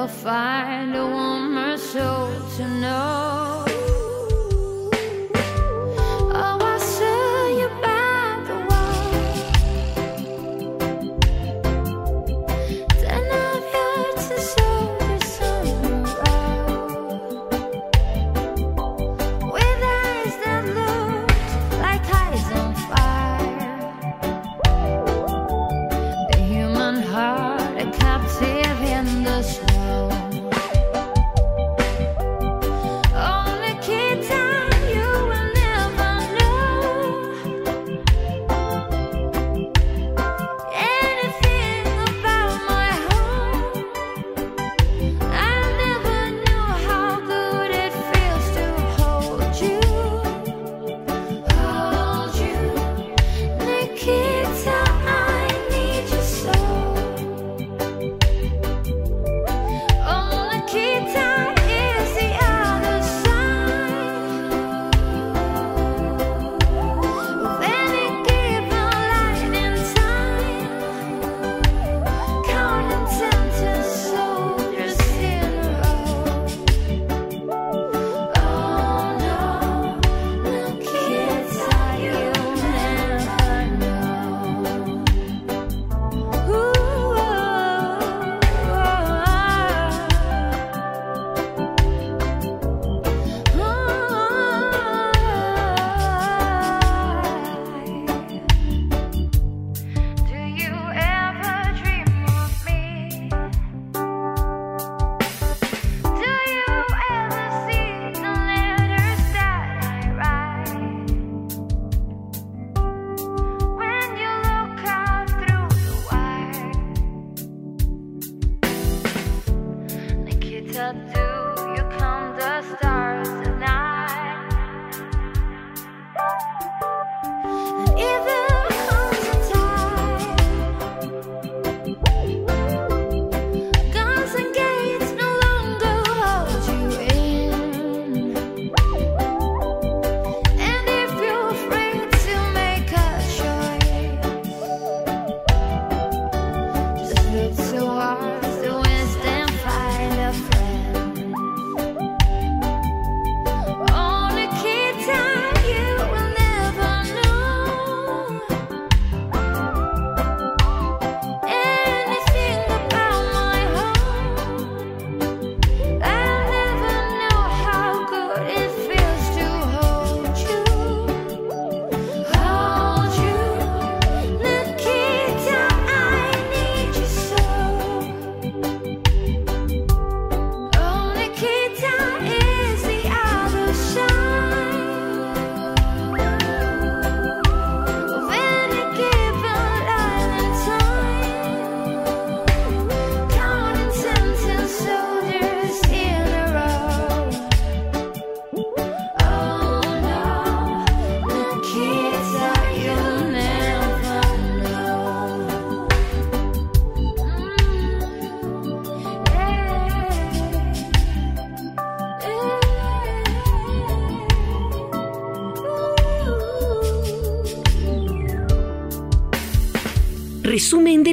Never find a warmer soul to know.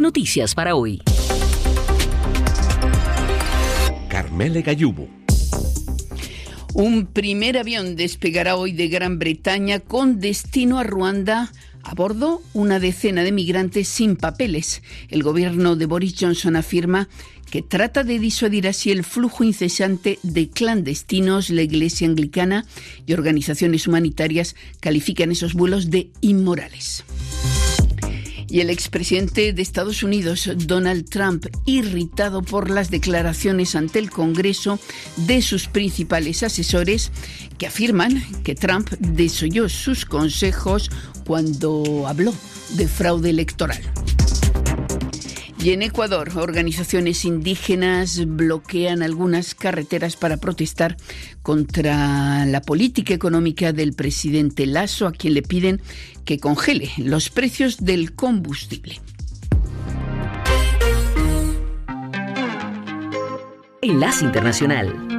Noticias para hoy. Carmele Gayubo. Un primer avión despegará hoy de Gran Bretaña con destino a Ruanda. A bordo, una decena de migrantes sin papeles. El gobierno de Boris Johnson afirma que trata de disuadir así el flujo incesante de clandestinos. La Iglesia Anglicana y organizaciones humanitarias califican esos vuelos de inmorales. Y el expresidente de Estados Unidos, Donald Trump, irritado por las declaraciones ante el Congreso de sus principales asesores, que afirman que Trump desoyó sus consejos cuando habló de fraude electoral. Y en Ecuador, organizaciones indígenas bloquean algunas carreteras para protestar contra la política económica del presidente Lasso, a quien le piden que congele los precios del combustible. Enlace Internacional.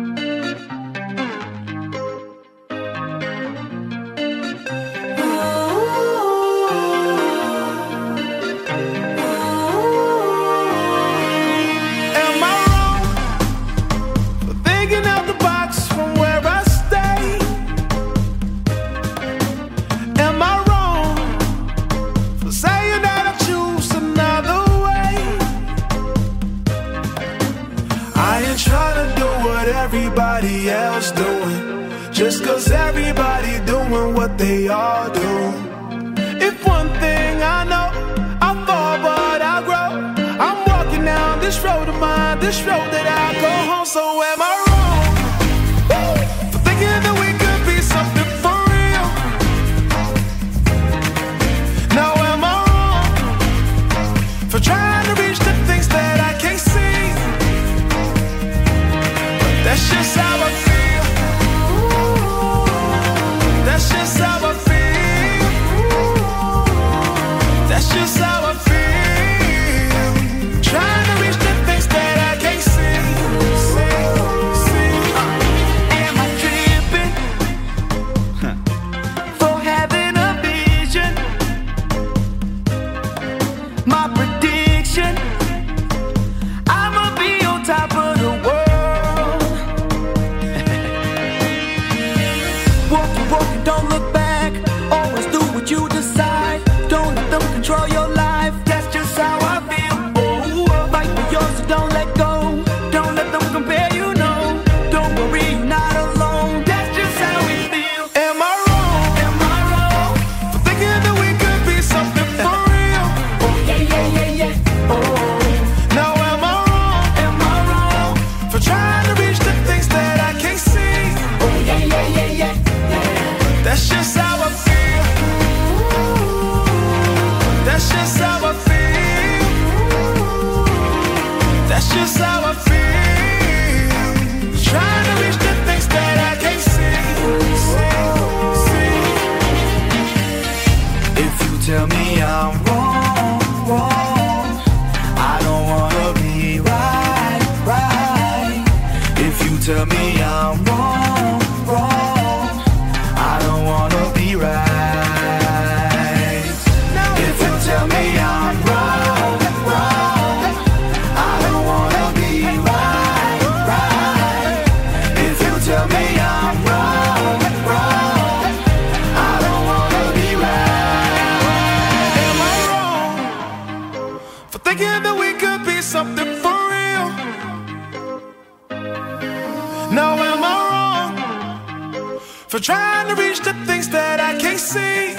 for trying to reach the things that I can't see.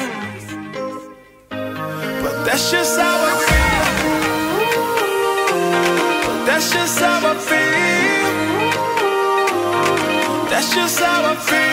But that's just how I feel. But that's just how I feel. That's just how I feel.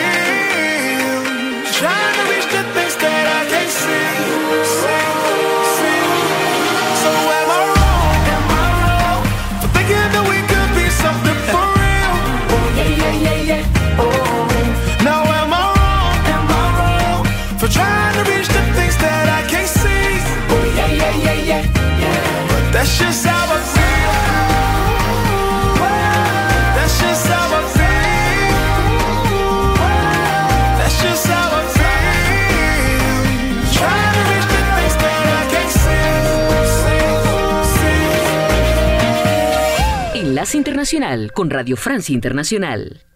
Internacional con Radio Francia Internacional.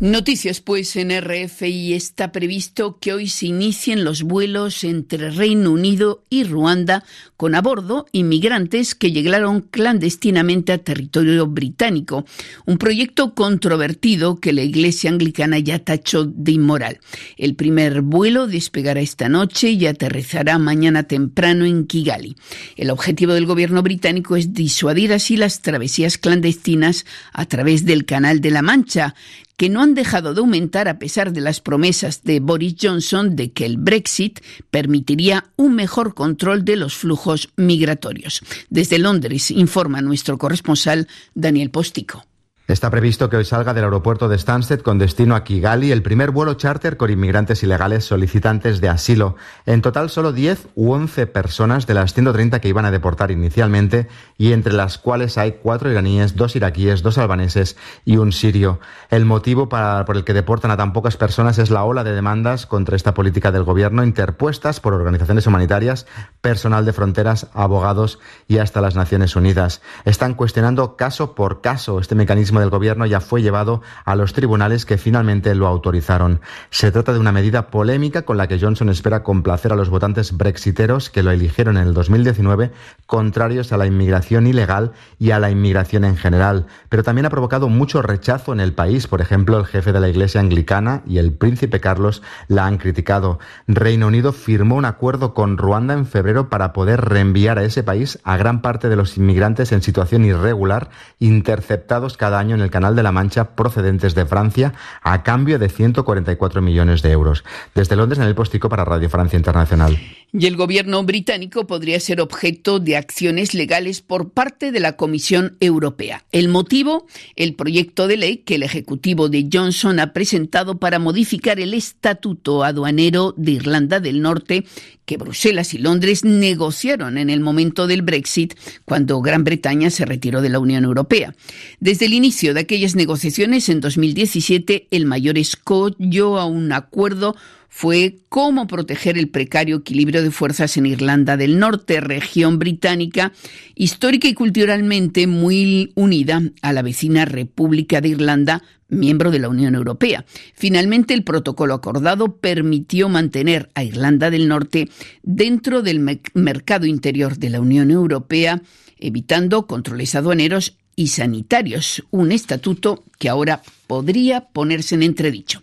Noticias pues en RFI está previsto que hoy se inicien los vuelos entre Reino Unido y Ruanda con a bordo inmigrantes que llegaron clandestinamente a territorio británico, un proyecto controvertido que la Iglesia anglicana ya tachó de inmoral. El primer vuelo despegará esta noche y aterrizará mañana temprano en Kigali. El objetivo del gobierno británico es disuadir así las travesías clandestinas a través del Canal de la Mancha, que no han dejado de aumentar a pesar de las promesas de Boris Johnson de que el Brexit permitiría un mejor control de los flujos migratorios. Desde Londres informa nuestro corresponsal Daniel Postico. Está previsto que hoy salga del aeropuerto de Stansted con destino a Kigali el primer vuelo charter con inmigrantes ilegales solicitantes de asilo. En total, solo 10 u 11 personas de las 130 que iban a deportar inicialmente y entre las cuales hay cuatro iraníes, dos iraquíes, dos albaneses y un sirio. El motivo por el que deportan a tan pocas personas es la ola de demandas contra esta política del gobierno interpuestas por organizaciones humanitarias, personal de fronteras, abogados y hasta las Naciones Unidas. Están cuestionando caso por caso este mecanismo del gobierno ya fue llevado a los tribunales que finalmente lo autorizaron. Se trata de una medida polémica con la que Johnson espera complacer a los votantes brexiteros que lo eligieron en el 2019, contrarios a la inmigración ilegal y a la inmigración en general. Pero también ha provocado mucho rechazo en el país. Por ejemplo, el jefe de la Iglesia anglicana y el príncipe Carlos la han criticado. Reino Unido firmó un acuerdo con Ruanda en febrero para poder reenviar a ese país a gran parte de los inmigrantes en situación irregular interceptados cada año en el Canal de la Mancha procedentes de Francia a cambio de 144 millones de euros. Desde Londres, en el Postico para Radio Francia Internacional. Y el gobierno británico podría ser objeto de acciones legales por parte de la Comisión Europea. El motivo, el proyecto de ley que el Ejecutivo de Johnson ha presentado para modificar el estatuto aduanero de Irlanda del Norte que Bruselas y Londres negociaron en el momento del Brexit, cuando Gran Bretaña se retiró de la Unión Europea. Desde el inicio de aquellas negociaciones, en 2017, el mayor escollo a un acuerdo fue cómo proteger el precario equilibrio de fuerzas en Irlanda del Norte, región británica histórica y culturalmente muy unida a la vecina República de Irlanda, miembro de la Unión Europea. Finalmente, el protocolo acordado permitió mantener a Irlanda del Norte dentro del mercado interior de la Unión Europea, evitando controles aduaneros y sanitarios, un estatuto que ahora podría ponerse en entredicho.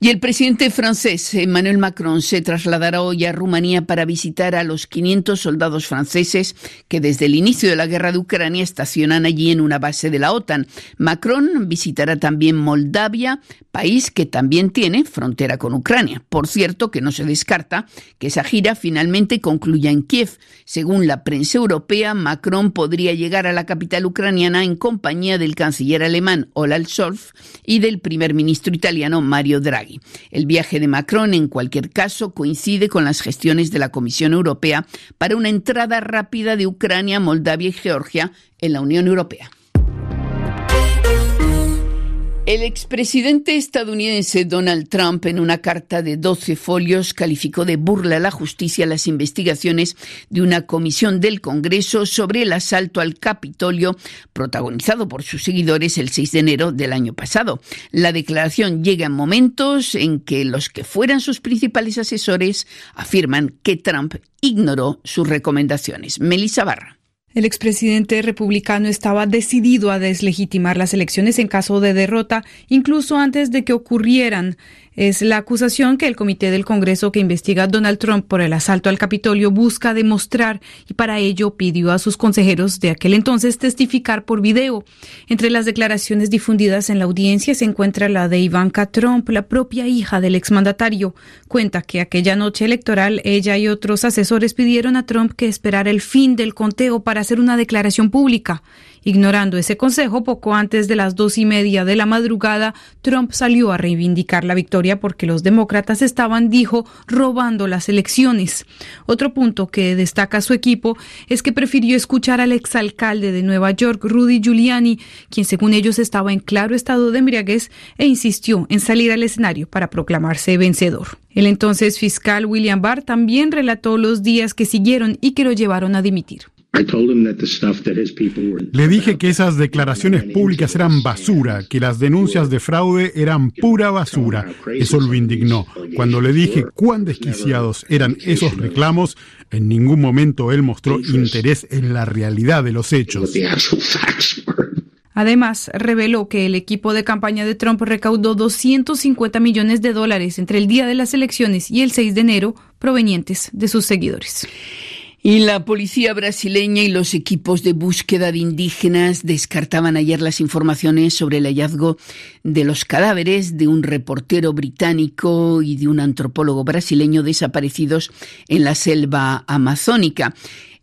Y el presidente francés Emmanuel Macron se trasladará hoy a Rumanía para visitar a los 500 soldados franceses que desde el inicio de la guerra de Ucrania estacionan allí en una base de la OTAN. Macron visitará también Moldavia, país que también tiene frontera con Ucrania. Por cierto, que no se descarta que esa gira finalmente concluya en Kiev. Según la prensa europea, Macron podría llegar a la capital ucraniana en compañía del canciller alemán Olaf Y del primer ministro italiano Mario Draghi. El viaje de Macron, en cualquier caso, coincide con las gestiones de la Comisión Europea para una entrada rápida de Ucrania, Moldavia y Georgia en la Unión Europea. El expresidente estadounidense Donald Trump, en una carta de 12 folios, calificó de burla a la justicia las investigaciones de una comisión del Congreso sobre el asalto al Capitolio protagonizado por sus seguidores el 6 de enero del año pasado. La declaración llega en momentos en que los que fueran sus principales asesores afirman que Trump ignoró sus recomendaciones. Melissa Barra. El expresidente republicano estaba decidido a deslegitimar las elecciones en caso de derrota, incluso antes de que ocurrieran. Es la acusación que el comité del Congreso que investiga a Donald Trump por el asalto al Capitolio busca demostrar y para ello pidió a sus consejeros de aquel entonces testificar por video. Entre las declaraciones difundidas en la audiencia se encuentra la de Ivanka Trump, la propia hija del exmandatario. Cuenta que aquella noche electoral ella y otros asesores pidieron a Trump que esperara el fin del conteo para hacer una declaración pública. Ignorando ese consejo, poco antes de las dos y media de la madrugada, Trump salió a reivindicar la victoria porque los demócratas estaban, dijo, robando las elecciones. Otro punto que destaca su equipo es que prefirió escuchar al exalcalde de Nueva York, Rudy Giuliani, quien según ellos estaba en claro estado de embriaguez e insistió en salir al escenario para proclamarse vencedor. El entonces fiscal William Barr también relató los días que siguieron y que lo llevaron a dimitir. Le dije que esas declaraciones públicas eran basura, que las denuncias de fraude eran pura basura. Eso lo indignó. Cuando le dije cuán desquiciados eran esos reclamos, en ningún momento él mostró interés en la realidad de los hechos. Además, reveló que el equipo de campaña de Trump recaudó 250 millones de dólares entre el día de las elecciones y el 6 de enero provenientes de sus seguidores. Y la policía brasileña y los equipos de búsqueda de indígenas descartaban ayer las informaciones sobre el hallazgo de los cadáveres de un reportero británico y de un antropólogo brasileño desaparecidos en la selva amazónica.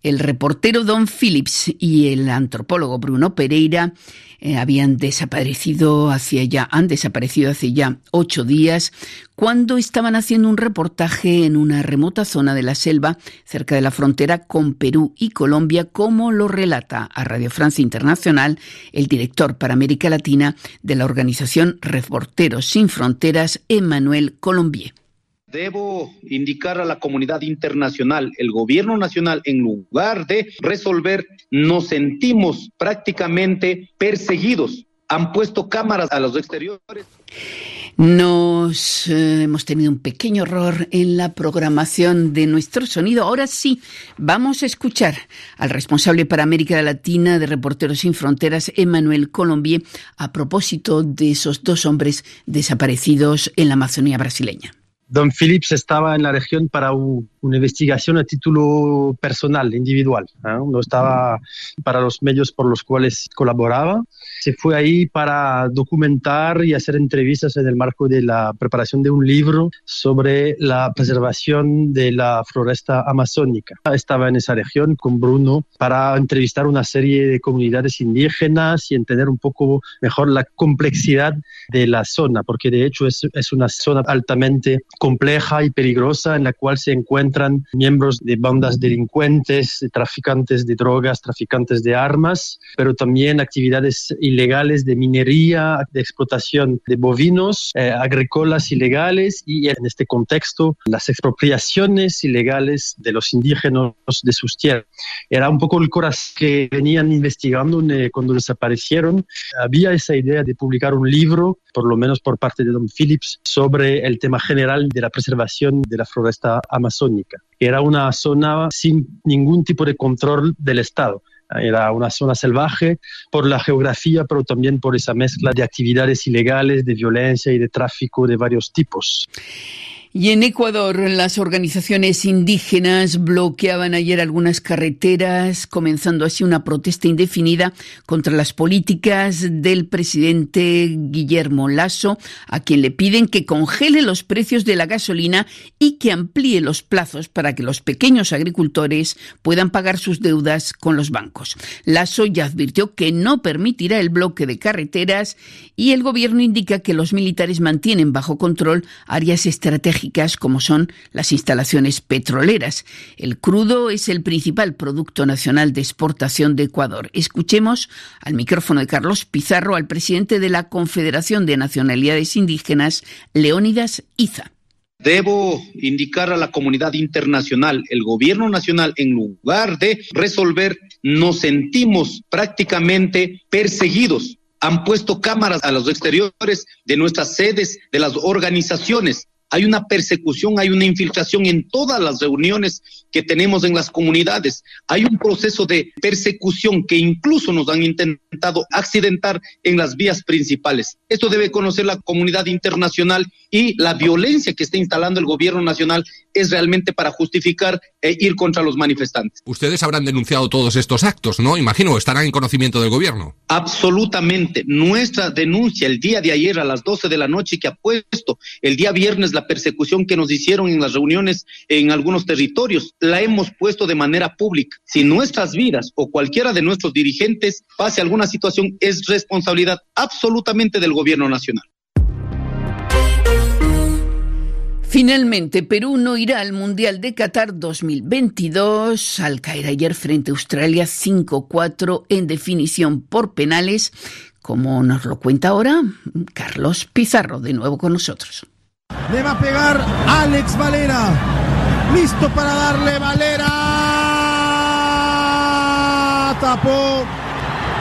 El reportero Don Phillips y el antropólogo Bruno Pereira eh, habían desaparecido hacia ya, han desaparecido hace ya ocho días cuando estaban haciendo un reportaje en una remota zona de la selva cerca de la frontera con Perú y Colombia, como lo relata a Radio Francia Internacional el director para América Latina de la organización Reporteros Sin Fronteras, Emmanuel Colombier. Debo indicar a la comunidad internacional, el gobierno nacional, en lugar de resolver, nos sentimos prácticamente perseguidos. Han puesto cámaras a los exteriores. Nos eh, hemos tenido un pequeño error en la programación de nuestro sonido. Ahora sí, vamos a escuchar al responsable para América Latina de Reporteros Sin Fronteras, Emmanuel Colombier, a propósito de esos dos hombres desaparecidos en la Amazonía brasileña. Don Phillips estaba en la región para una investigación a título personal, individual. No estaba para los medios por los cuales colaboraba. Se fue ahí para documentar y hacer entrevistas en el marco de la preparación de un libro sobre la preservación de la floresta amazónica. Estaba en esa región con Bruno para entrevistar una serie de comunidades indígenas y entender un poco mejor la complejidad de la zona, porque de hecho es, es una zona altamente compleja y peligrosa en la cual se encuentran miembros de bandas delincuentes, traficantes de drogas, traficantes de armas, pero también actividades ilegales de minería, de explotación de bovinos, eh, agrícolas ilegales y en este contexto las expropiaciones ilegales de los indígenas de sus tierras. Era un poco el corazón que venían investigando eh, cuando desaparecieron. Había esa idea de publicar un libro, por lo menos por parte de Don Phillips, sobre el tema general de la preservación de la floresta amazónica. Era una zona sin ningún tipo de control del Estado. Era una zona salvaje por la geografía, pero también por esa mezcla de actividades ilegales, de violencia y de tráfico de varios tipos. Y en Ecuador, las organizaciones indígenas bloqueaban ayer algunas carreteras, comenzando así una protesta indefinida contra las políticas del presidente Guillermo Lasso, a quien le piden que congele los precios de la gasolina y que amplíe los plazos para que los pequeños agricultores puedan pagar sus deudas con los bancos. Lasso ya advirtió que no permitirá el bloque de carreteras y el gobierno indica que los militares mantienen bajo control áreas estratégicas como son las instalaciones petroleras. El crudo es el principal producto nacional de exportación de Ecuador. Escuchemos al micrófono de Carlos Pizarro al presidente de la Confederación de Nacionalidades Indígenas, Leónidas Iza. Debo indicar a la comunidad internacional, el gobierno nacional, en lugar de resolver, nos sentimos prácticamente perseguidos. Han puesto cámaras a los exteriores de nuestras sedes, de las organizaciones hay una persecución, hay una infiltración en todas las reuniones que tenemos en las comunidades. Hay un proceso de persecución que incluso nos han intentado accidentar en las vías principales. Esto debe conocer la comunidad internacional y la violencia que está instalando el gobierno nacional es realmente para justificar e ir contra los manifestantes. Ustedes habrán denunciado todos estos actos, ¿no? Imagino, estarán en conocimiento del gobierno. Absolutamente. Nuestra denuncia el día de ayer a las 12 de la noche que ha puesto el día viernes la persecución que nos hicieron en las reuniones en algunos territorios, la hemos puesto de manera pública. Si nuestras vidas o cualquiera de nuestros dirigentes pase alguna situación, es responsabilidad absolutamente del gobierno nacional. Finalmente, Perú no irá al Mundial de Qatar 2022 al caer ayer frente a Australia 5-4 en definición por penales, como nos lo cuenta ahora Carlos Pizarro, de nuevo con nosotros. Le va a pegar Alex Valera. Listo para darle Valera. tapó,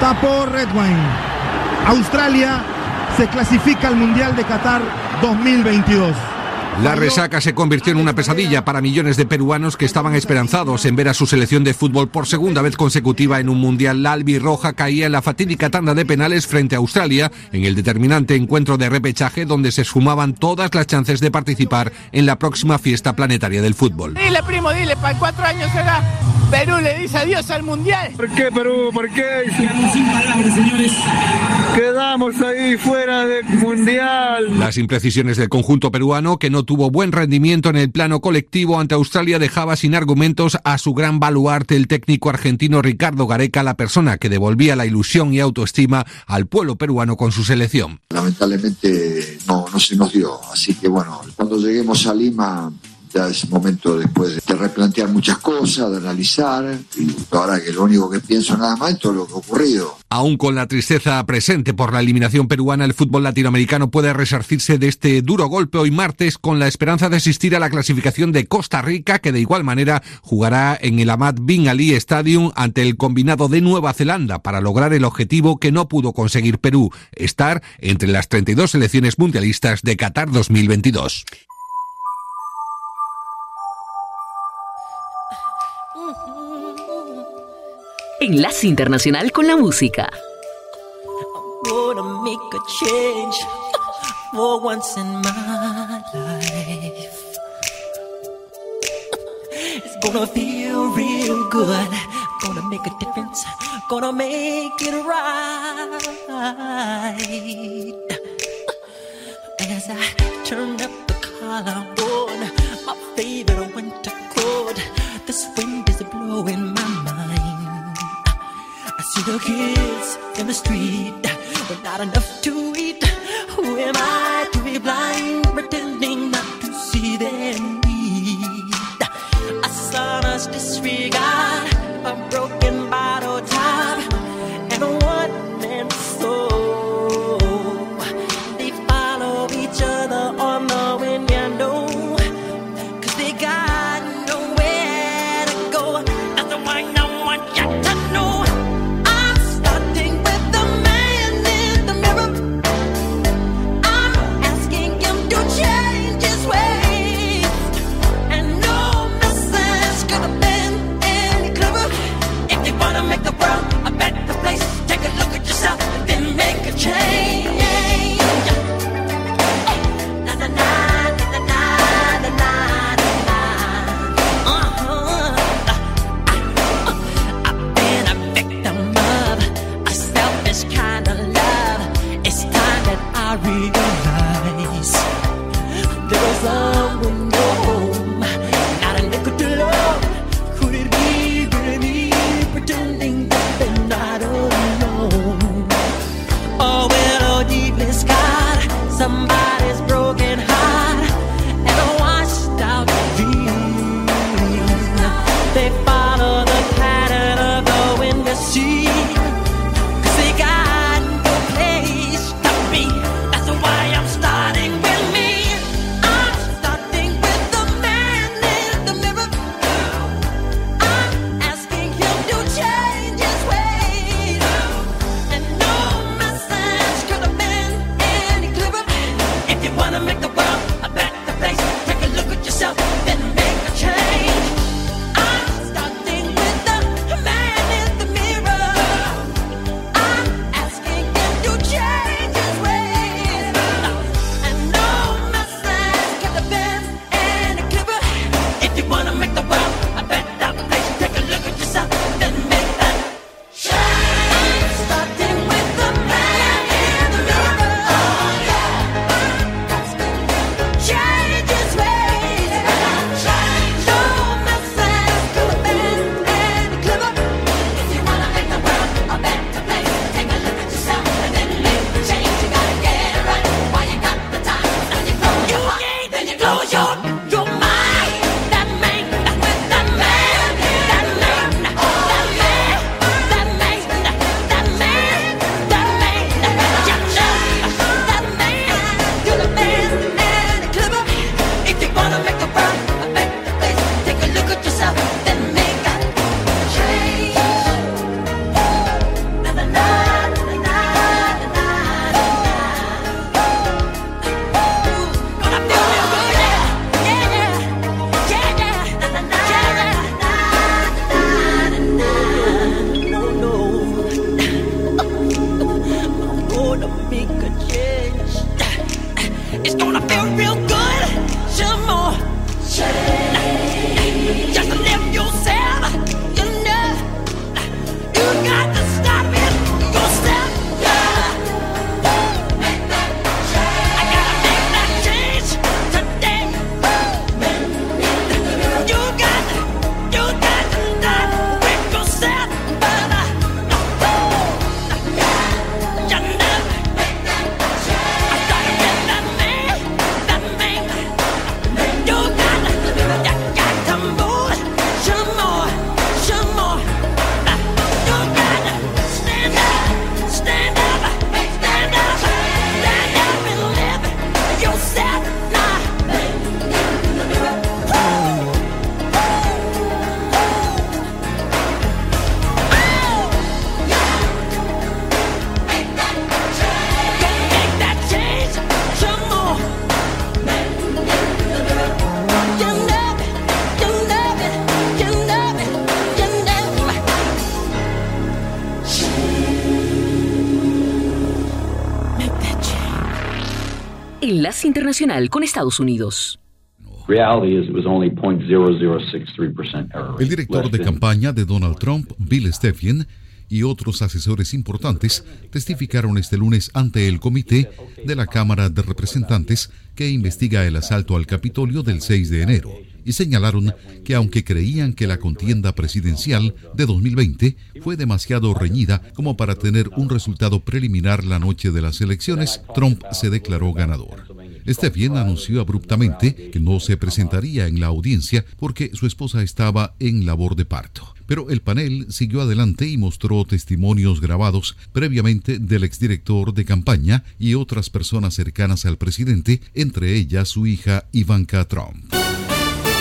tapó Redwine. Australia se clasifica al Mundial de Qatar 2022. La resaca se convirtió en una pesadilla para millones de peruanos que estaban esperanzados en ver a su selección de fútbol por segunda vez consecutiva en un mundial. La albirroja caía en la fatídica tanda de penales frente a Australia en el determinante encuentro de repechaje donde se esfumaban todas las chances de participar en la próxima fiesta planetaria del fútbol. Dile, primo, dile, para cuatro años será. Perú le dice adiós al mundial. ¿Por qué Perú? ¿Por qué? Quedamos ahí fuera del mundial. Las imprecisiones del conjunto peruano que no tuvo buen rendimiento en el plano colectivo ante Australia dejaba sin argumentos a su gran baluarte el técnico argentino Ricardo Gareca, la persona que devolvía la ilusión y autoestima al pueblo peruano con su selección. Lamentablemente no, no se nos dio, así que bueno, cuando lleguemos a Lima ya es momento después de replantear muchas cosas, de analizar, y ahora que lo único que pienso nada más es todo lo que ha ocurrido. Aún con la tristeza presente por la eliminación peruana, el fútbol latinoamericano puede resarcirse de este duro golpe hoy martes con la esperanza de asistir a la clasificación de Costa Rica, que de igual manera jugará en el Amat Bin Ali Stadium ante el combinado de Nueva Zelanda para lograr el objetivo que no pudo conseguir Perú, estar entre las 32 selecciones mundialistas de Qatar 2022. Enlace Internacional con la Música. gonna feel real good. Gonna make a difference. Gonna make it right. As I turn up the collar on my favorite winter coat, this wind is blowing my see the kids in the street with not enough to eat. Who am I to be blind, pretending not to see their need? A son's disregard, a broken Enlace Internacional con Estados Unidos. El director de campaña de Donald Trump, Bill Stepien, y otros asesores importantes testificaron este lunes ante el comité de la Cámara de Representantes que investiga el asalto al Capitolio del 6 de enero y señalaron que aunque creían que la contienda presidencial de 2020 fue demasiado reñida como para tener un resultado preliminar la noche de las elecciones, Trump se declaró ganador. Stephen anunció abruptamente que no se presentaría en la audiencia porque su esposa estaba en labor de parto. Pero el panel siguió adelante y mostró testimonios grabados previamente del exdirector de campaña y otras personas cercanas al presidente, entre ellas su hija Ivanka Trump.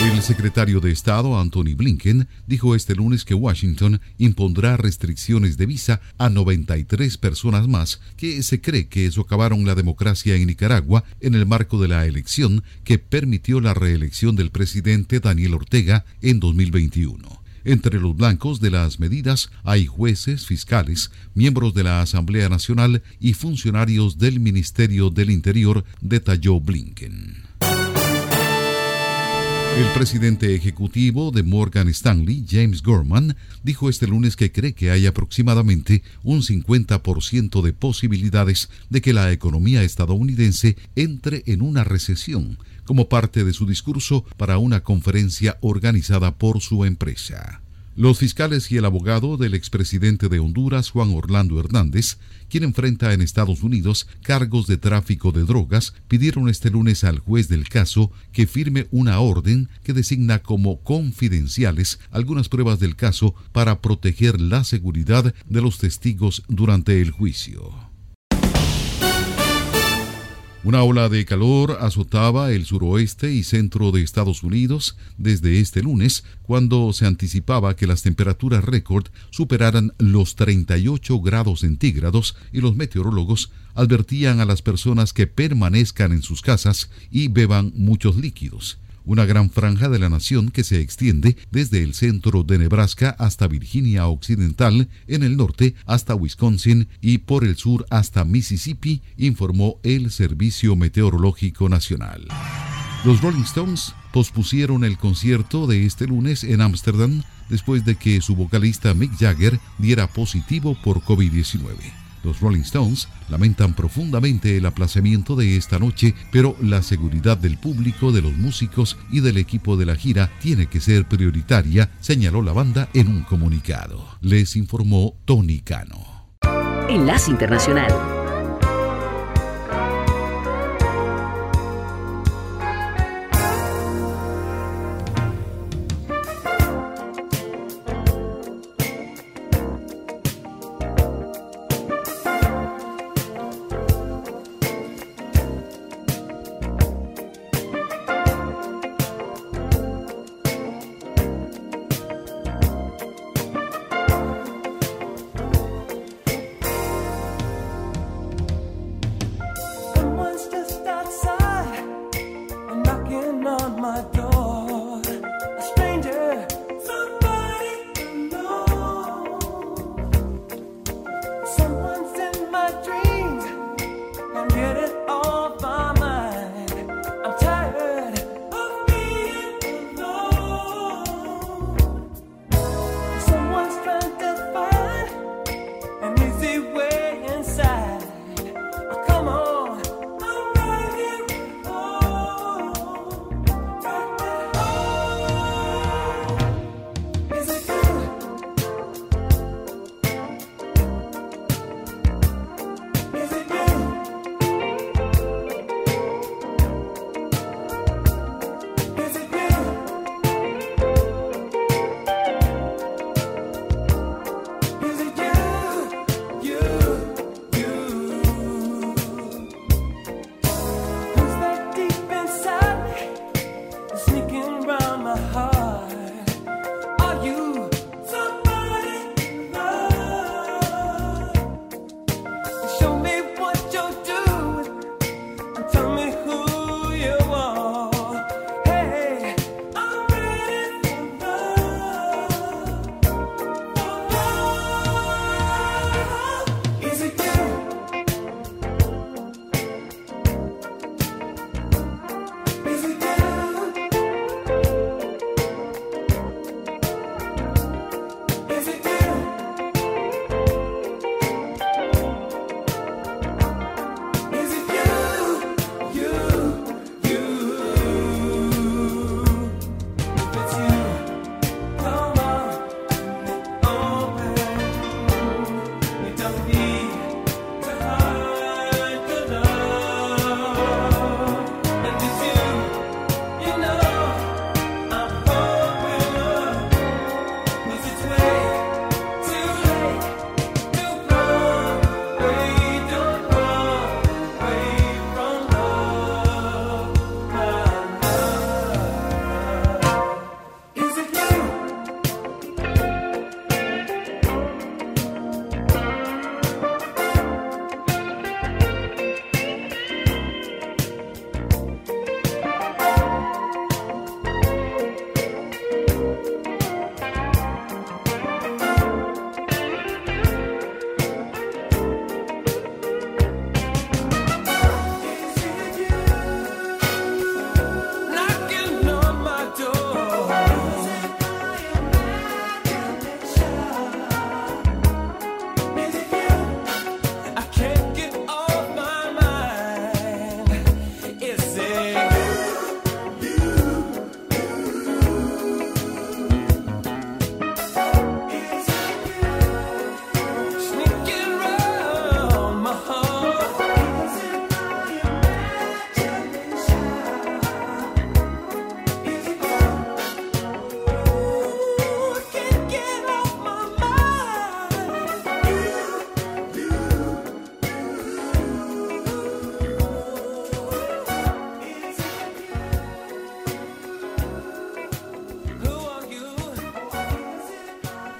El secretario de Estado, Anthony Blinken, dijo este lunes que Washington impondrá restricciones de visa a 93 personas más que se cree que socavaron la democracia en Nicaragua en el marco de la elección que permitió la reelección del presidente Daniel Ortega en 2021. Entre los blancos de las medidas hay jueces, fiscales, miembros de la Asamblea Nacional y funcionarios del Ministerio del Interior, detalló Blinken. El presidente ejecutivo de Morgan Stanley, James Gorman, dijo este lunes que cree que hay aproximadamente un 50% de posibilidades de que la economía estadounidense entre en una recesión, como parte de su discurso para una conferencia organizada por su empresa. Los fiscales y el abogado del expresidente de Honduras, Juan Orlando Hernández, quien enfrenta en Estados Unidos cargos de tráfico de drogas, pidieron este lunes al juez del caso que firme una orden que designa como confidenciales algunas pruebas del caso para proteger la seguridad de los testigos durante el juicio. Una ola de calor azotaba el suroeste y centro de Estados Unidos desde este lunes, cuando se anticipaba que las temperaturas récord superaran los 38 grados centígrados y los meteorólogos advertían a las personas que permanezcan en sus casas y beban muchos líquidos una gran franja de la nación que se extiende desde el centro de Nebraska hasta Virginia Occidental, en el norte hasta Wisconsin y por el sur hasta Mississippi, informó el Servicio Meteorológico Nacional. Los Rolling Stones pospusieron el concierto de este lunes en Ámsterdam después de que su vocalista Mick Jagger diera positivo por COVID-19. Los Rolling Stones lamentan profundamente el aplazamiento de esta noche, pero la seguridad del público, de los músicos y del equipo de la gira tiene que ser prioritaria, señaló la banda en un comunicado. Les informó Tony Cano. Enlace Internacional.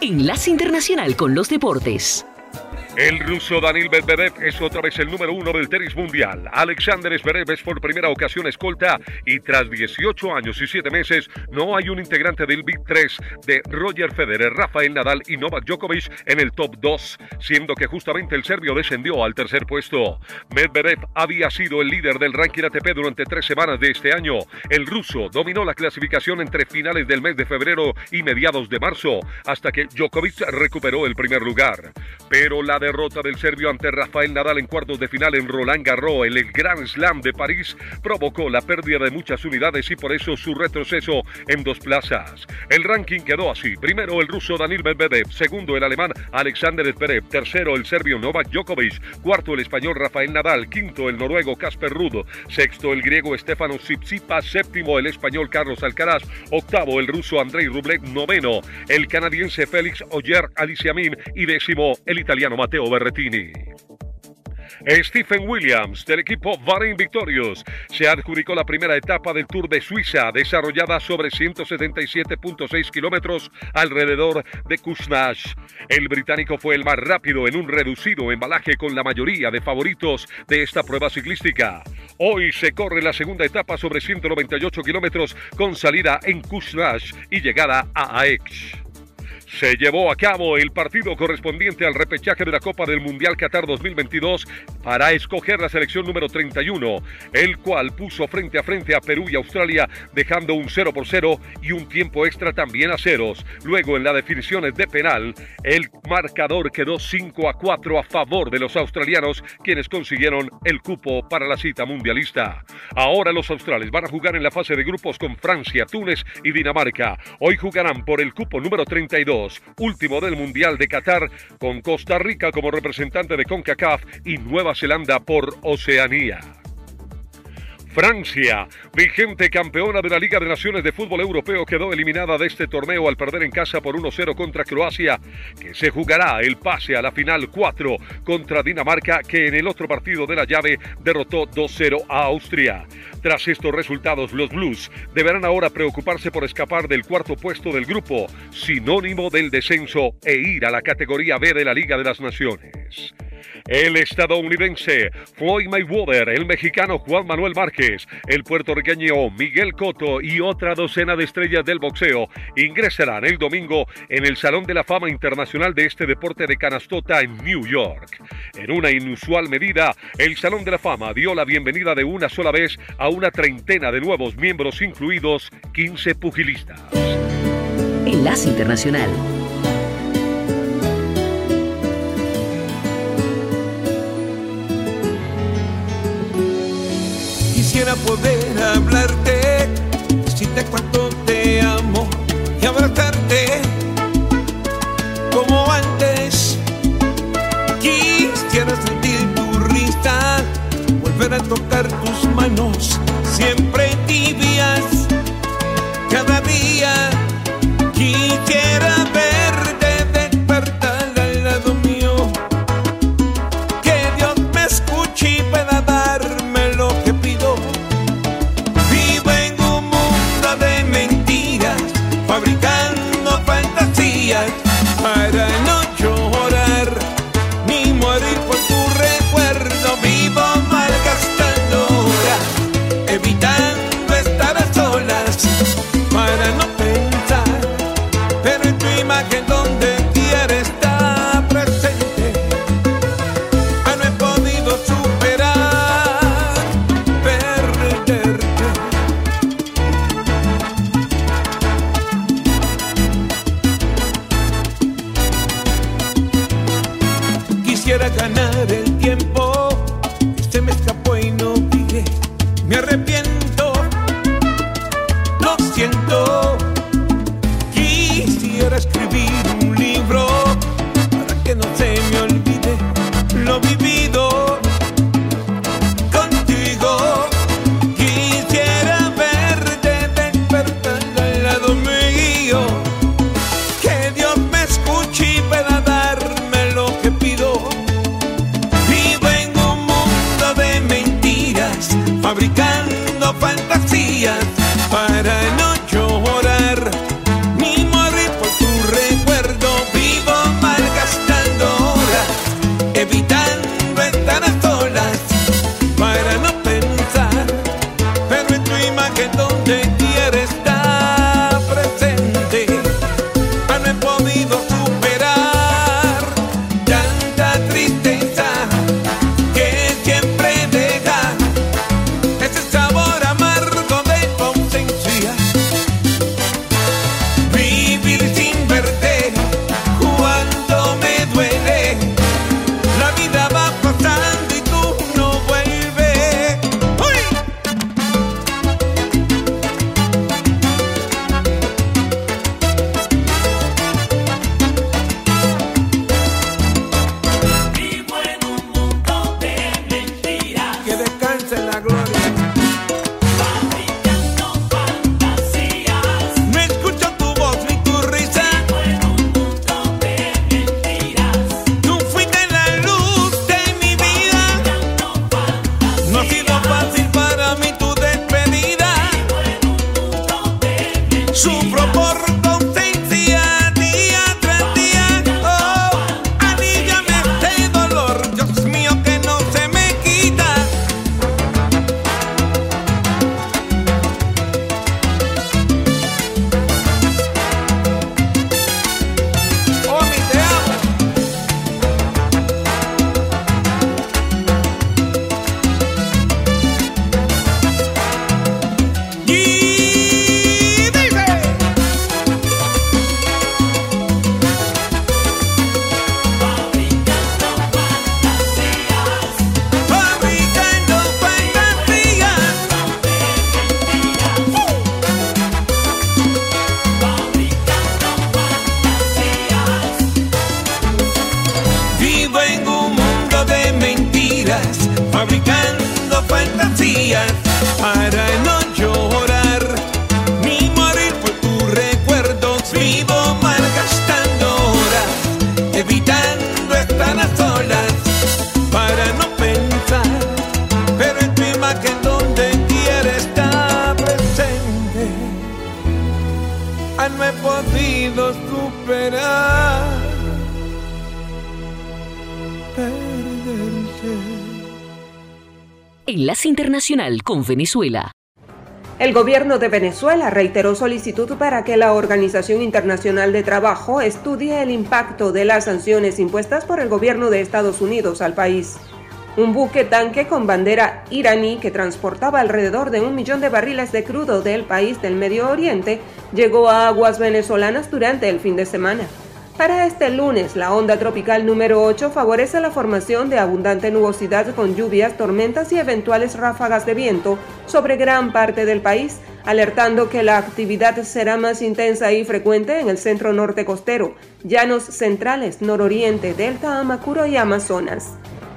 Enlace Internacional con los Deportes. El ruso Danil Medvedev es otra vez el número uno del tenis mundial. Alexander Zverev es por primera ocasión escolta y tras 18 años y 7 meses no hay un integrante del Big 3 de Roger Federer, Rafael Nadal y Novak Djokovic en el top 2, siendo que justamente el serbio descendió al tercer puesto. Medvedev había sido el líder del ranking ATP durante tres semanas de este año. El ruso dominó la clasificación entre finales del mes de febrero y mediados de marzo, hasta que Djokovic recuperó el primer lugar. Pero la derrota del serbio ante Rafael Nadal en cuartos de final en Roland Garros. El Grand Slam de París provocó la pérdida de muchas unidades y por eso su retroceso en dos plazas. El ranking quedó así. Primero el ruso Danil Medvedev, segundo el alemán Alexander Zverev, tercero el serbio Novak Djokovic, cuarto el español Rafael Nadal, quinto el noruego Casper Ruud, sexto el griego Stefano Tsitsipas, séptimo el español Carlos Alcaraz, octavo el ruso Andrei Rublev, noveno el canadiense Félix Oyer Aliciamin y décimo el italiano Matteo Matteo Berretini. Stephen Williams del equipo Bahrain Victorious se adjudicó la primera etapa del Tour de Suiza desarrollada sobre 177.6 kilómetros alrededor de Kusnash. El británico fue el más rápido en un reducido embalaje con la mayoría de favoritos de esta prueba ciclística. Hoy se corre la segunda etapa sobre 198 kilómetros con salida en Kusnash y llegada a Aix se llevó a cabo el partido correspondiente al repechaje de la Copa del Mundial Qatar 2022 para escoger la selección número 31, el cual puso frente a frente a Perú y Australia dejando un 0 por 0 y un tiempo extra también a ceros. Luego en las definiciones de penal, el marcador quedó 5 a 4 a favor de los australianos, quienes consiguieron el cupo para la cita mundialista. Ahora los australes van a jugar en la fase de grupos con Francia, Túnez y Dinamarca. Hoy jugarán por el cupo número 32 último del Mundial de Qatar, con Costa Rica como representante de CONCACAF y Nueva Zelanda por Oceanía. Francia, vigente campeona de la Liga de Naciones de Fútbol Europeo, quedó eliminada de este torneo al perder en casa por 1-0 contra Croacia, que se jugará el pase a la final 4 contra Dinamarca, que en el otro partido de la llave derrotó 2-0 a Austria. Tras estos resultados, los Blues deberán ahora preocuparse por escapar del cuarto puesto del grupo, sinónimo del descenso, e ir a la categoría B de la Liga de las Naciones. El estadounidense Floyd Mayweather, el mexicano Juan Manuel Márquez, el puertorriqueño Miguel Cotto y otra docena de estrellas del boxeo ingresarán el domingo en el Salón de la Fama Internacional de este deporte de canastota en New York. En una inusual medida, el Salón de la Fama dio la bienvenida de una sola vez a una treintena de nuevos miembros, incluidos 15 pugilistas. Enlace Internacional. Quisiera poder hablarte, decirte cuánto te amo y abrazarte como antes. Quisiera sentir tu risa, volver a tocar tus manos, siempre Con Venezuela. El gobierno de Venezuela reiteró solicitud para que la Organización Internacional de Trabajo estudie el impacto de las sanciones impuestas por el gobierno de Estados Unidos al país. Un buque tanque con bandera iraní que transportaba alrededor de un millón de barriles de crudo del país del Medio Oriente llegó a aguas venezolanas durante el fin de semana. Para este lunes, la onda tropical número 8 favorece la formación de abundante nubosidad con lluvias, tormentas y eventuales ráfagas de viento sobre gran parte del país, alertando que la actividad será más intensa y frecuente en el centro norte costero, llanos centrales, nororiente, delta, Amacuro y Amazonas.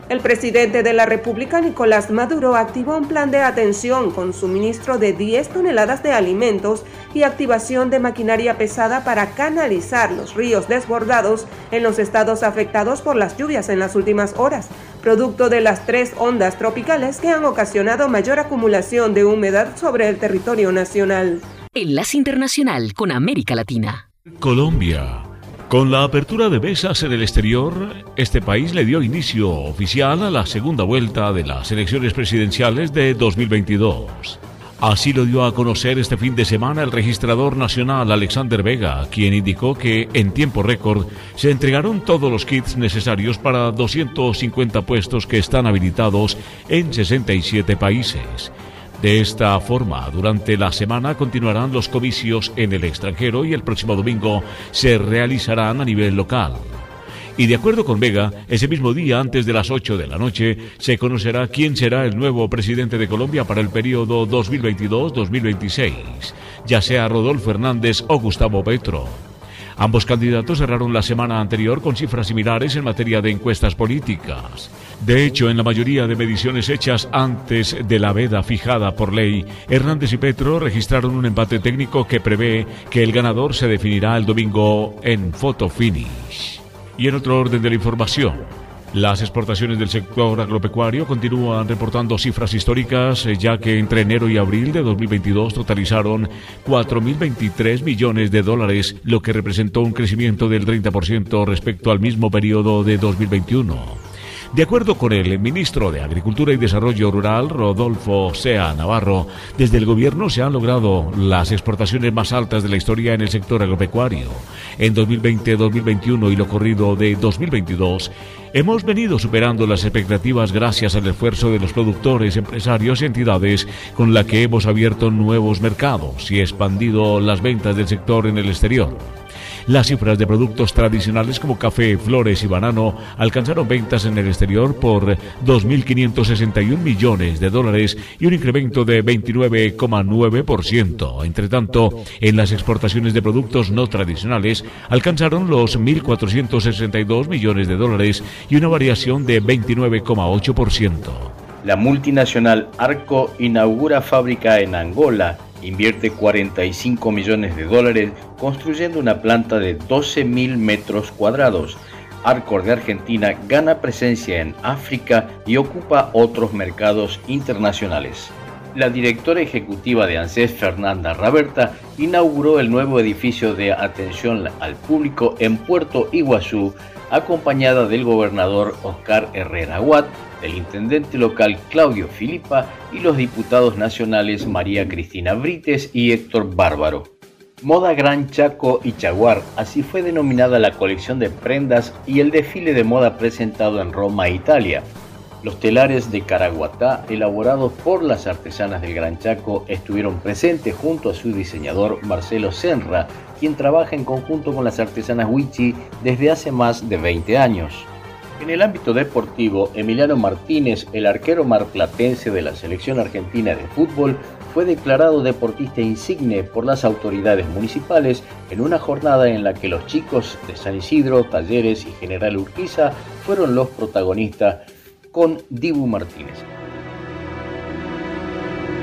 El presidente de la República, Nicolás Maduro, activó un plan de atención con suministro de 10 toneladas de alimentos y activación de maquinaria pesada para canalizar los ríos desbordados en los estados afectados por las lluvias en las últimas horas, producto de las tres ondas tropicales que han ocasionado mayor acumulación de humedad sobre el territorio nacional. Enlace Internacional con América Latina. Colombia. Con la apertura de mesas en el exterior, este país le dio inicio oficial a la segunda vuelta de las elecciones presidenciales de 2022. Así lo dio a conocer este fin de semana el registrador nacional Alexander Vega, quien indicó que en tiempo récord se entregaron todos los kits necesarios para 250 puestos que están habilitados en 67 países. De esta forma, durante la semana continuarán los comicios en el extranjero y el próximo domingo se realizarán a nivel local. Y de acuerdo con Vega, ese mismo día, antes de las 8 de la noche, se conocerá quién será el nuevo presidente de Colombia para el periodo 2022-2026, ya sea Rodolfo Hernández o Gustavo Petro. Ambos candidatos cerraron la semana anterior con cifras similares en materia de encuestas políticas. De hecho, en la mayoría de mediciones hechas antes de la veda fijada por ley, Hernández y Petro registraron un empate técnico que prevé que el ganador se definirá el domingo en photo finish. Y en otro orden de la información, las exportaciones del sector agropecuario continúan reportando cifras históricas, eh, ya que entre enero y abril de 2022 totalizaron 4.023 millones de dólares, lo que representó un crecimiento del 30% respecto al mismo periodo de 2021. De acuerdo con el ministro de Agricultura y Desarrollo Rural, Rodolfo Sea Navarro, desde el gobierno se han logrado las exportaciones más altas de la historia en el sector agropecuario. En 2020-2021 y lo corrido de 2022, hemos venido superando las expectativas gracias al esfuerzo de los productores, empresarios y entidades con la que hemos abierto nuevos mercados y expandido las ventas del sector en el exterior. Las cifras de productos tradicionales como café, flores y banano alcanzaron ventas en el exterior por 2.561 millones de dólares y un incremento de 29,9%. Entre tanto, en las exportaciones de productos no tradicionales alcanzaron los 1.462 millones de dólares y una variación de 29,8%. La multinacional Arco inaugura fábrica en Angola invierte 45 millones de dólares construyendo una planta de 12.000 metros cuadrados. Arcor de Argentina gana presencia en África y ocupa otros mercados internacionales. La directora ejecutiva de ANSES, Fernanda Raberta, inauguró el nuevo edificio de atención al público en Puerto Iguazú, acompañada del gobernador Oscar Herrera Watt el intendente local Claudio Filipa y los diputados nacionales María Cristina Brites y Héctor Bárbaro. Moda Gran Chaco y Chaguar, así fue denominada la colección de prendas y el desfile de moda presentado en Roma, Italia. Los telares de Caraguatá, elaborados por las artesanas del Gran Chaco, estuvieron presentes junto a su diseñador Marcelo Senra, quien trabaja en conjunto con las artesanas Huichi desde hace más de 20 años. En el ámbito deportivo, Emiliano Martínez, el arquero marplatense de la selección argentina de fútbol, fue declarado deportista insigne por las autoridades municipales en una jornada en la que los chicos de San Isidro, Talleres y General Urquiza fueron los protagonistas con Dibu Martínez.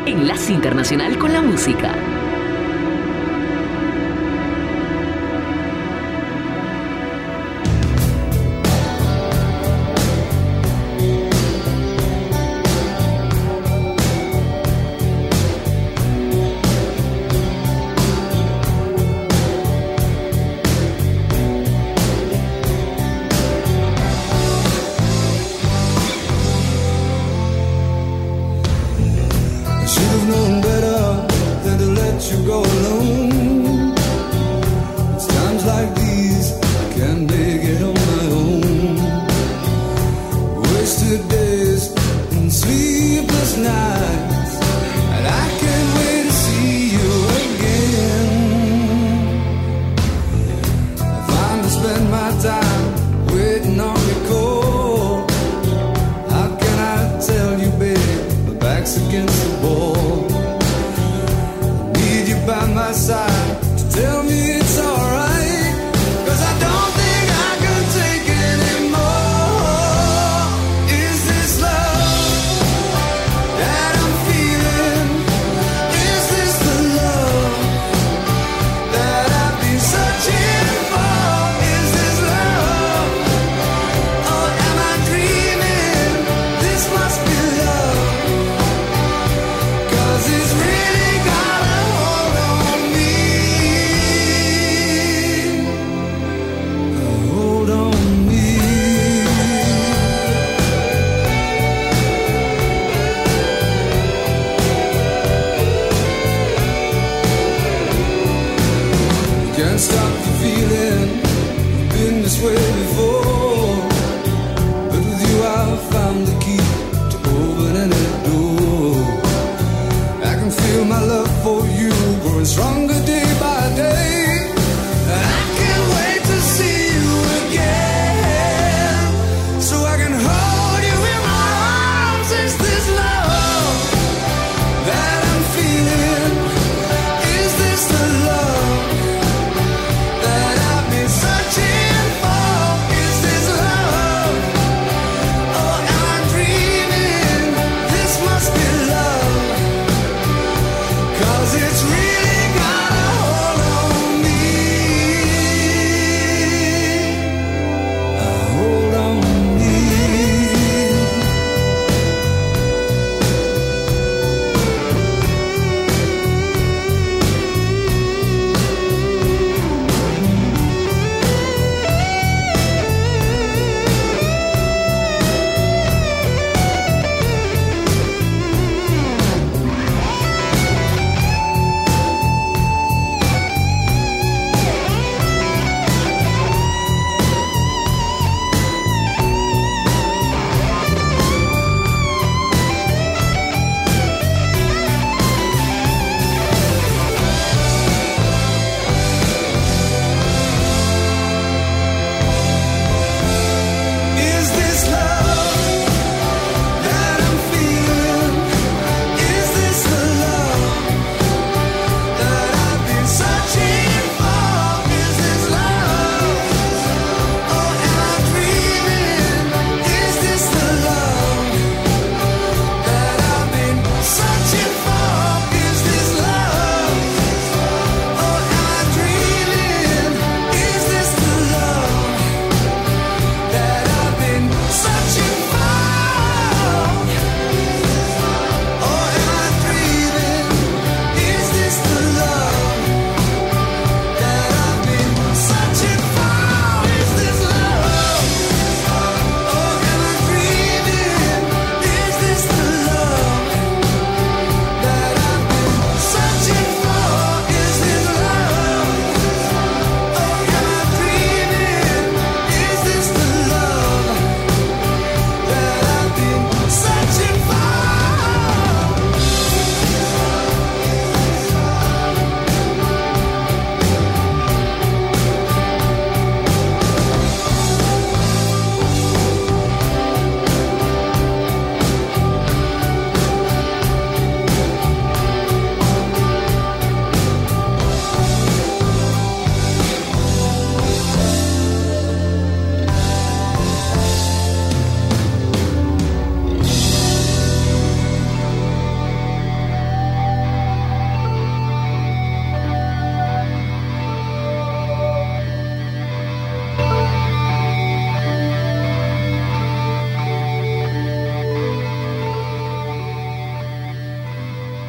Enlace Internacional con la Música.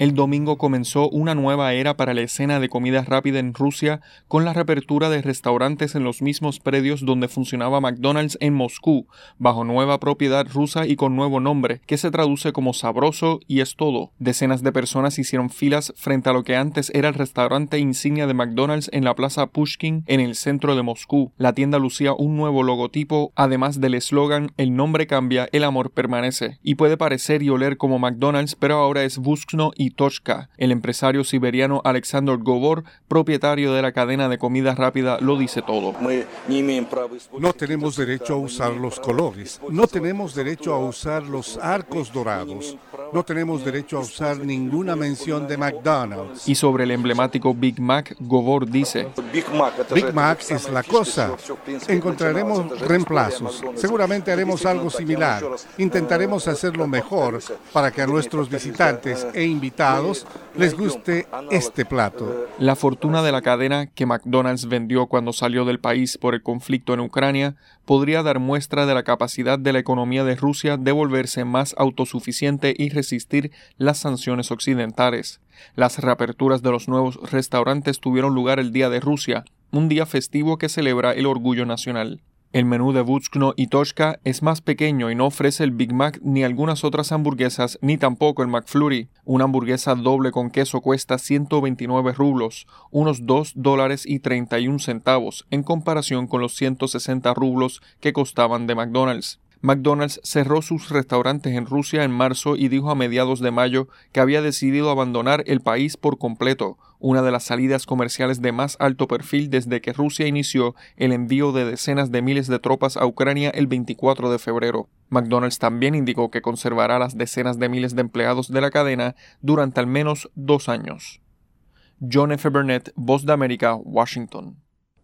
El domingo comenzó una nueva era para la escena de comida rápida en Rusia con la reapertura de restaurantes en los mismos predios donde funcionaba McDonald's en Moscú, bajo nueva propiedad rusa y con nuevo nombre, que se traduce como sabroso y es todo. Decenas de personas hicieron filas frente a lo que antes era el restaurante insignia de McDonald's en la Plaza Pushkin en el centro de Moscú. La tienda lucía un nuevo logotipo, además del eslogan El nombre cambia, el amor permanece. Y puede parecer y oler como McDonald's, pero ahora es Buskno y Toshka. El empresario siberiano Alexander Gobor, propietario de la cadena de comida rápida, lo dice todo. No tenemos derecho a usar los colores, no tenemos derecho a usar los arcos dorados, no tenemos derecho a usar ninguna mención de McDonald's. Y sobre el emblemático Big Mac, Gobor dice, Big Mac es la cosa. Encontraremos reemplazos. Seguramente haremos algo similar. Intentaremos hacerlo mejor para que a nuestros visitantes e invitados les guste este plato. La fortuna de la cadena que McDonald's vendió cuando salió del país por el conflicto en Ucrania podría dar muestra de la capacidad de la economía de Rusia de volverse más autosuficiente y resistir las sanciones occidentales. Las reaperturas de los nuevos restaurantes tuvieron lugar el Día de Rusia, un día festivo que celebra el orgullo nacional. El menú de Butskno y Toshka es más pequeño y no ofrece el Big Mac ni algunas otras hamburguesas, ni tampoco el McFlurry. Una hamburguesa doble con queso cuesta 129 rublos, unos 2 dólares y 31 centavos, en comparación con los 160 rublos que costaban de McDonald's. McDonald's cerró sus restaurantes en Rusia en marzo y dijo a mediados de mayo que había decidido abandonar el país por completo, una de las salidas comerciales de más alto perfil desde que Rusia inició el envío de decenas de miles de tropas a Ucrania el 24 de febrero. McDonald's también indicó que conservará las decenas de miles de empleados de la cadena durante al menos dos años. John F. Burnett, Voz de América, Washington.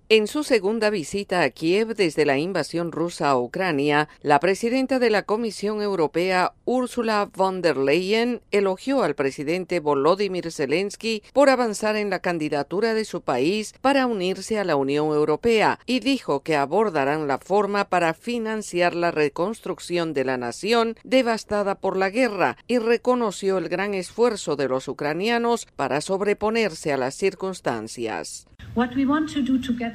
En su segunda visita a Kiev desde la invasión rusa a Ucrania, la presidenta de la Comisión Europea, Ursula von der Leyen, elogió al presidente Volodymyr Zelensky por avanzar en la candidatura de su país para unirse a la Unión Europea y dijo que abordarán la forma para financiar la reconstrucción de la nación devastada por la guerra y reconoció el gran esfuerzo de los ucranianos para sobreponerse a las circunstancias.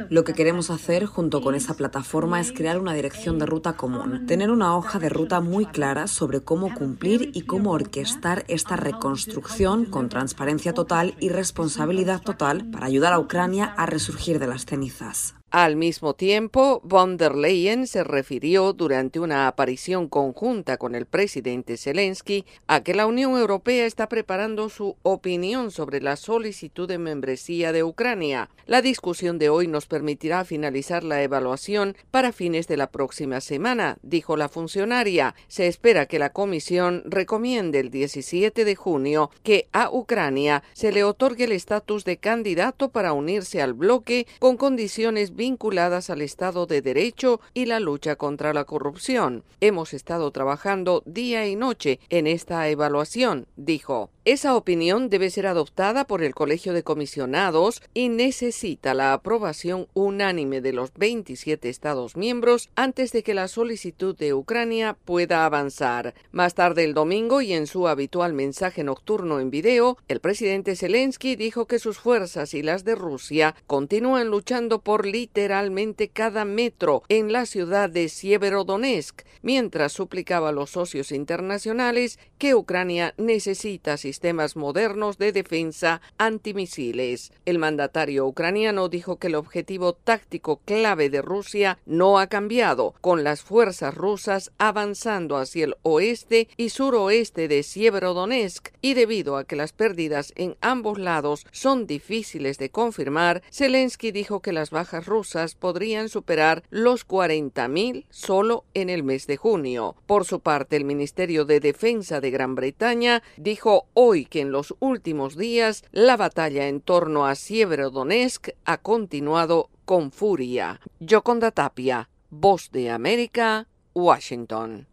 Lo que queremos hacer junto con esa plataforma es crear una dirección de ruta común, tener una hoja de ruta muy clara sobre cómo cumplir y cómo orquestar esta reconstrucción con transparencia total y responsabilidad total para ayudar a Ucrania a resurgir de las cenizas. Al mismo tiempo, von der Leyen se refirió durante una aparición conjunta con el presidente Zelensky a que la Unión Europea está preparando su opinión sobre la solicitud de membresía de Ucrania. La discusión de hoy nos permitirá finalizar la evaluación para fines de la próxima semana, dijo la funcionaria. Se espera que la Comisión recomiende el 17 de junio que a Ucrania se le otorgue el estatus de candidato para unirse al bloque con condiciones vinculadas al Estado de Derecho y la lucha contra la corrupción. Hemos estado trabajando día y noche en esta evaluación, dijo. Esa opinión debe ser adoptada por el Colegio de Comisionados y necesita la aprobación unánime de los 27 Estados miembros antes de que la solicitud de Ucrania pueda avanzar. Más tarde el domingo y en su habitual mensaje nocturno en video, el presidente Zelensky dijo que sus fuerzas y las de Rusia continúan luchando por literalmente cada metro en la ciudad de Sieverodonetsk, mientras suplicaba a los socios internacionales que Ucrania necesita sistemas modernos de defensa antimisiles. El mandatario ucraniano dijo que el objetivo táctico clave de Rusia no ha cambiado, con las fuerzas rusas avanzando hacia el oeste y suroeste de Sieverodonetsk y debido a que las pérdidas en ambos lados son difíciles de confirmar, Zelensky dijo que las bajas rusas podrían superar los 40.000 solo en el mes de junio. Por su parte, el Ministerio de Defensa de Gran Bretaña dijo hoy que en los últimos días la batalla en torno a Sieverodonetsk ha continuado con furia. Yoconda Tapia, Voz de América, Washington.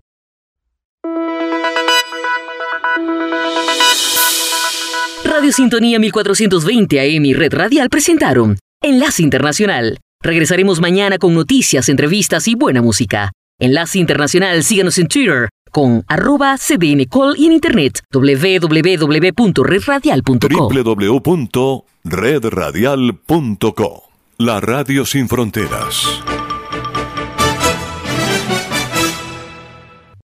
Radio Sintonía 1420 AM y Red Radial presentaron Enlace Internacional. Regresaremos mañana con noticias, entrevistas y buena música. Enlace Internacional, síganos en Twitter, con arroba cdncol y en internet www.redradial.co. www.redradial.co La radio sin fronteras.